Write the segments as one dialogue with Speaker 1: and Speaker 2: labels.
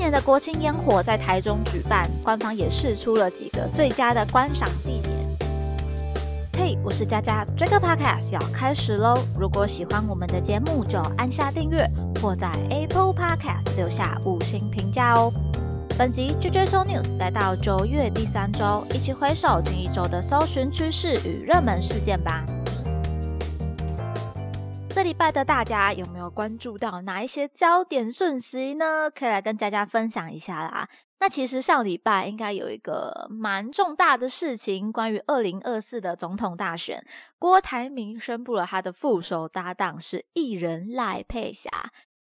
Speaker 1: 年的国庆烟火在台中举办，官方也试出了几个最佳的观赏地点。嘿，我是佳佳，这个 podcast 要开始喽！如果喜欢我们的节目，就按下订阅或在 Apple Podcast 留下五星评价哦。本集 JJ Show News 来到九月第三周，一起回首近一周的搜寻趋势与热门事件吧。这礼拜的大家有没有关注到哪一些焦点讯息呢？可以来跟大家分享一下啦。那其实上礼拜应该有一个蛮重大的事情，关于二零二四的总统大选，郭台铭宣布了他的副手搭档是艺人赖佩霞。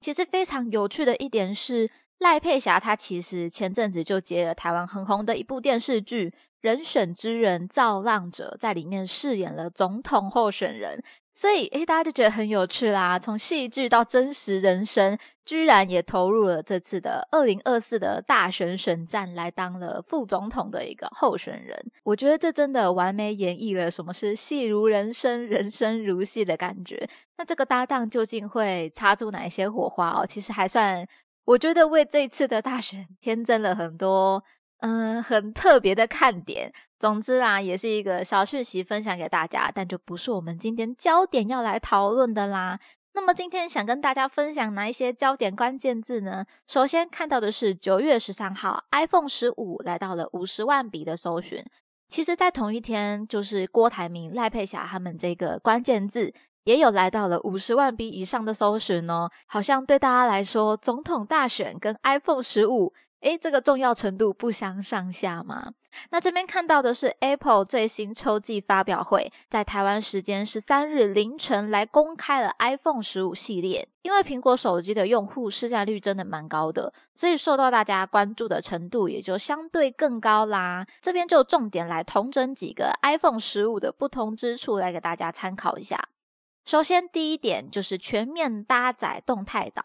Speaker 1: 其实非常有趣的一点是，赖佩霞她其实前阵子就接了台湾很红的一部电视剧《人选之人造浪者》，在里面饰演了总统候选人。所以，诶，大家就觉得很有趣啦。从戏剧到真实人生，居然也投入了这次的二零二四的大选选战，来当了副总统的一个候选人。我觉得这真的完美演绎了什么是戏如人生，人生如戏的感觉。那这个搭档究竟会擦出哪一些火花哦？其实还算，我觉得为这次的大选 添增了很多。嗯，很特别的看点。总之啦，也是一个小讯息分享给大家，但就不是我们今天焦点要来讨论的啦。那么今天想跟大家分享哪一些焦点关键字呢？首先看到的是九月十三号，iPhone 十五来到了五十万笔的搜寻。其实，在同一天，就是郭台铭、赖佩霞他们这个关键字也有来到了五十万笔以上的搜寻哦。好像对大家来说，总统大选跟 iPhone 十五。诶，这个重要程度不相上下吗？那这边看到的是 Apple 最新秋季发表会，在台湾时间十三日凌晨来公开了 iPhone 十五系列。因为苹果手机的用户市占率真的蛮高的，所以受到大家关注的程度也就相对更高啦。这边就重点来统整几个 iPhone 十五的不同之处，来给大家参考一下。首先，第一点就是全面搭载动态岛。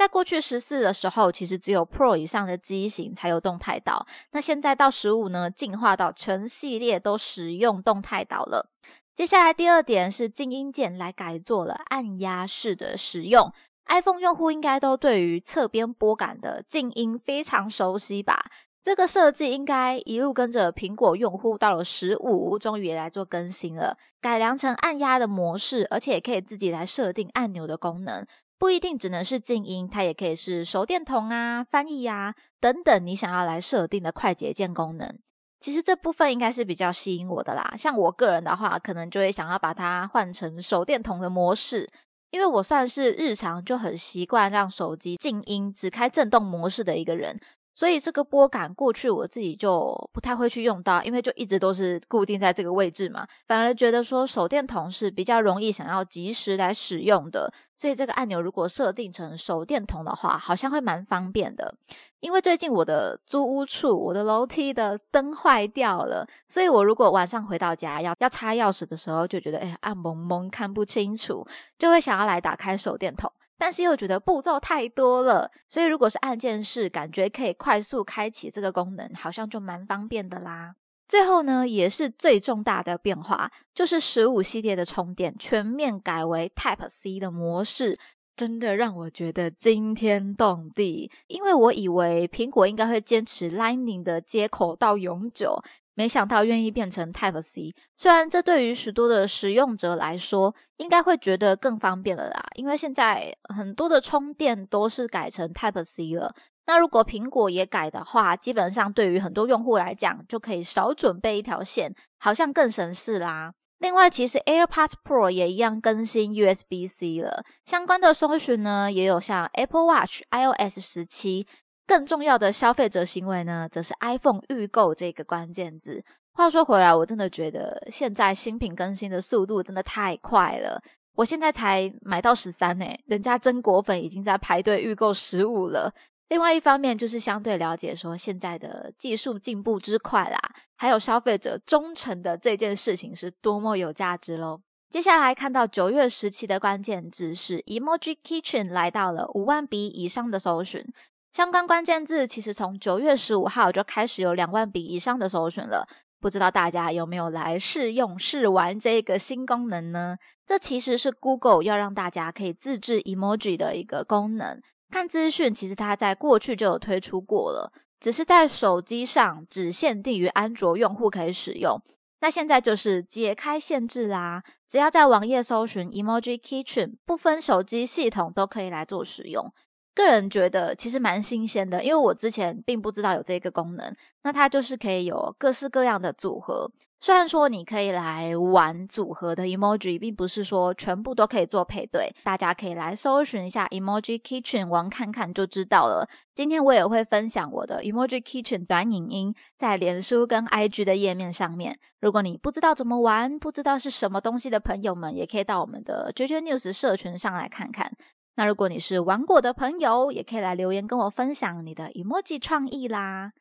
Speaker 1: 在过去十四的时候，其实只有 Pro 以上的机型才有动态岛。那现在到十五呢，进化到全系列都使用动态岛了。接下来第二点是静音键来改做了按压式的使用。iPhone 用户应该都对于侧边拨杆的静音非常熟悉吧？这个设计应该一路跟着苹果用户到了十五，终于也来做更新了，改良成按压的模式，而且也可以自己来设定按钮的功能。不一定只能是静音，它也可以是手电筒啊、翻译啊等等，你想要来设定的快捷键功能。其实这部分应该是比较吸引我的啦。像我个人的话，可能就会想要把它换成手电筒的模式，因为我算是日常就很习惯让手机静音、只开震动模式的一个人。所以这个拨杆过去我自己就不太会去用到，因为就一直都是固定在这个位置嘛。反而觉得说手电筒是比较容易想要及时来使用的，所以这个按钮如果设定成手电筒的话，好像会蛮方便的。因为最近我的租屋处我的楼梯的灯坏掉了，所以我如果晚上回到家要要插钥匙的时候，就觉得哎暗蒙蒙看不清楚，就会想要来打开手电筒。但是又觉得步骤太多了，所以如果是按键式，感觉可以快速开启这个功能，好像就蛮方便的啦。最后呢，也是最重大的变化，就是十五系列的充电全面改为 Type C 的模式，真的让我觉得惊天动地。因为我以为苹果应该会坚持 Lightning 的接口到永久。没想到愿意变成 Type C，虽然这对于许多的使用者来说，应该会觉得更方便了啦，因为现在很多的充电都是改成 Type C 了。那如果苹果也改的话，基本上对于很多用户来讲，就可以少准备一条线，好像更省事啦。另外，其实 AirPods Pro 也一样更新 USB C 了，相关的搜寻呢，也有像 Apple Watch iOS 十七。更重要的消费者行为呢，则是 iPhone 预购这个关键字。话说回来，我真的觉得现在新品更新的速度真的太快了。我现在才买到十三呢，人家真果粉已经在排队预购十五了。另外一方面，就是相对了解说现在的技术进步之快啦，还有消费者忠诚的这件事情是多么有价值喽。接下来看到九月十七的关键字是 Emoji Kitchen 来到了五万笔以上的搜寻。相关关键字其实从九月十五号就开始有两万笔以上的搜寻了，不知道大家有没有来试用试玩这个新功能呢？这其实是 Google 要让大家可以自制 emoji 的一个功能。看资讯，其实它在过去就有推出过了，只是在手机上只限定于安卓用户可以使用。那现在就是解开限制啦，只要在网页搜寻 Emoji Kitchen，不分手机系统都可以来做使用。个人觉得其实蛮新鲜的，因为我之前并不知道有这个功能。那它就是可以有各式各样的组合。虽然说你可以来玩组合的 emoji，并不是说全部都可以做配对。大家可以来搜寻一下 emoji kitchen 玩看看就知道了。今天我也会分享我的 emoji kitchen 短影音在脸书跟 IG 的页面上面。如果你不知道怎么玩，不知道是什么东西的朋友们，也可以到我们的 JJ News 社群上来看看。那如果你是玩过的朋友，也可以来留言跟我分享你的 emoji 创意啦。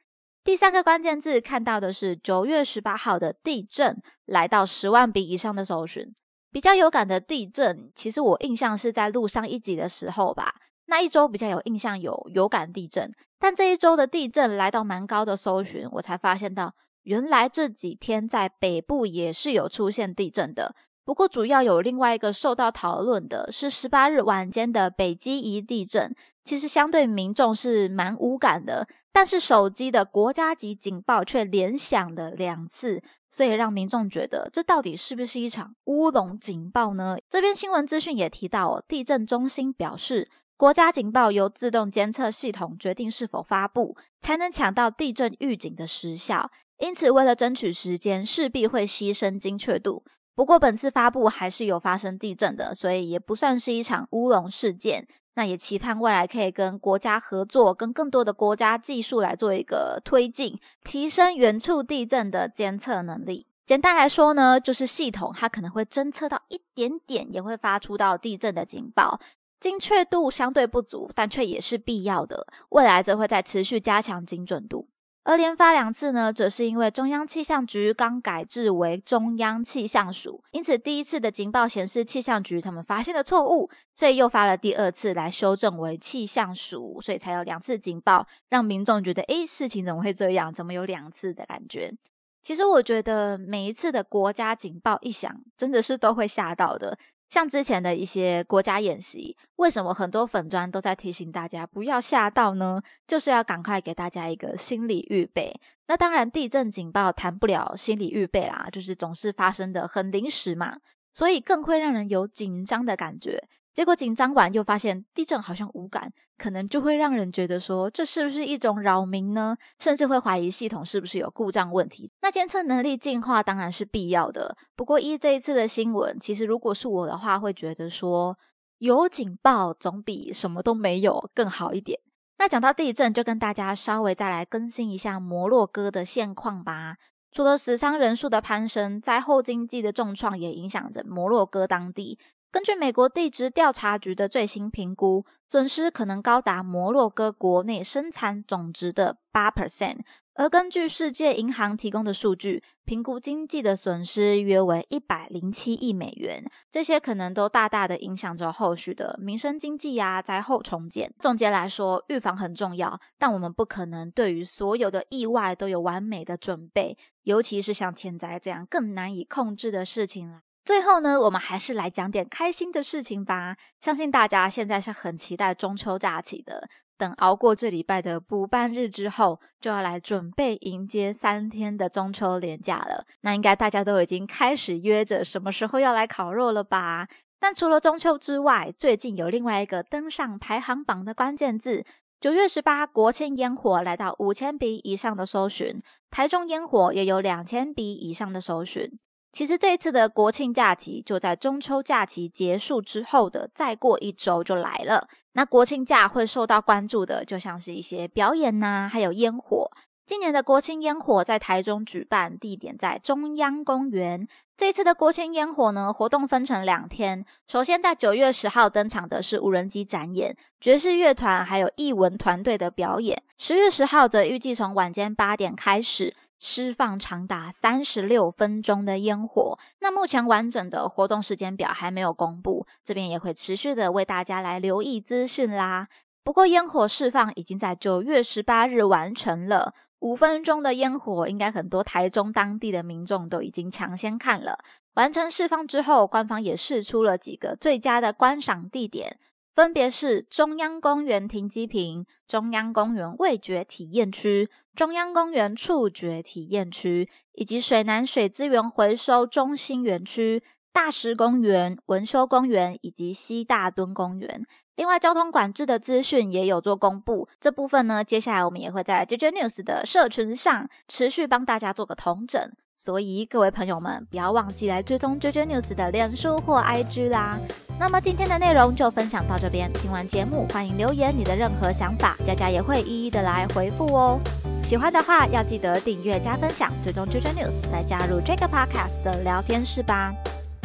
Speaker 1: 第三个关键字看到的是九月十八号的地震，来到十万笔以上的搜寻。比较有感的地震，其实我印象是在录上一集的时候吧。那一周比较有印象有有感地震，但这一周的地震来到蛮高的搜寻，我才发现到原来这几天在北部也是有出现地震的。不过，主要有另外一个受到讨论的是十八日晚间的北基宜地震，其实相对民众是蛮无感的，但是手机的国家级警报却连响了两次，所以让民众觉得这到底是不是一场乌龙警报呢？这边新闻资讯也提到，地震中心表示，国家警报由自动监测系统决定是否发布，才能抢到地震预警的时效，因此为了争取时间，势必会牺牲精确度。不过，本次发布还是有发生地震的，所以也不算是一场乌龙事件。那也期盼未来可以跟国家合作，跟更多的国家技术来做一个推进，提升远处地震的监测能力。简单来说呢，就是系统它可能会侦测到一点点，也会发出到地震的警报，精确度相对不足，但却也是必要的。未来则会再持续加强精准度。而连发两次呢，则是因为中央气象局刚改制为中央气象署，因此第一次的警报显示气象局他们发现了错误，所以又发了第二次来修正为气象署，所以才有两次警报，让民众觉得，诶，事情怎么会这样？怎么有两次的感觉？其实我觉得每一次的国家警报一响，真的是都会吓到的。像之前的一些国家演习，为什么很多粉砖都在提醒大家不要吓到呢？就是要赶快给大家一个心理预备。那当然，地震警报谈不了心理预备啦，就是总是发生的很临时嘛，所以更会让人有紧张的感觉。结果紧张完又发现地震好像无感，可能就会让人觉得说这是不是一种扰民呢？甚至会怀疑系统是不是有故障问题。那监测能力进化当然是必要的，不过依这一次的新闻，其实如果是我的话，会觉得说有警报总比什么都没有更好一点。那讲到地震，就跟大家稍微再来更新一下摩洛哥的现况吧。除了死伤人数的攀升，灾后经济的重创也影响着摩洛哥当地。根据美国地质调查局的最新评估，损失可能高达摩洛哥国内生产总值的八 percent。而根据世界银行提供的数据，评估经济的损失约为一百零七亿美元。这些可能都大大的影响着后续的民生经济呀、灾后重建。总结来说，预防很重要，但我们不可能对于所有的意外都有完美的准备，尤其是像天灾这样更难以控制的事情了。最后呢，我们还是来讲点开心的事情吧。相信大家现在是很期待中秋假期的。等熬过这礼拜的补班日之后，就要来准备迎接三天的中秋连假了。那应该大家都已经开始约着什么时候要来烤肉了吧？但除了中秋之外，最近有另外一个登上排行榜的关键字：九月十八国庆烟火来到五千笔以上的搜寻，台中烟火也有两千笔以上的搜寻。其实这一次的国庆假期就在中秋假期结束之后的再过一周就来了。那国庆假会受到关注的，就像是一些表演呐，还有烟火。今年的国庆烟火在台中举办，地点在中央公园。这一次的国庆烟火呢，活动分成两天。首先在九月十号登场的是无人机展演、爵士乐团还有艺文团队的表演。十月十号则预计从晚间八点开始。释放长达三十六分钟的烟火，那目前完整的活动时间表还没有公布，这边也会持续的为大家来留意资讯啦。不过烟火释放已经在九月十八日完成了，五分钟的烟火应该很多台中当地的民众都已经抢先看了。完成释放之后，官方也试出了几个最佳的观赏地点。分别是中央公园停机坪、中央公园味觉体验区、中央公园触觉体验区，以及水南水资源回收中心园区、大石公园、文修公园以及西大墩公园。另外，交通管制的资讯也有做公布。这部分呢，接下来我们也会在 JJ News 的社群上持续帮大家做个统整。所以，各位朋友们，不要忘记来追踪 JJ News 的脸书或 IG 啦。那么，今天的内容就分享到这边。听完节目，欢迎留言你的任何想法，佳佳也会一一的来回复哦。喜欢的话，要记得订阅加分享，追踪 JJ News 来加入这个 Podcast 的聊天室吧。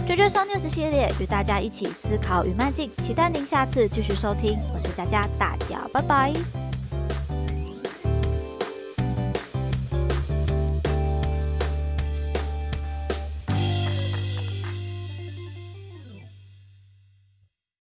Speaker 1: 追追双 news 系列，与大家一起思考与迈进，期待您下次继续收听。我是佳佳，大家拜拜。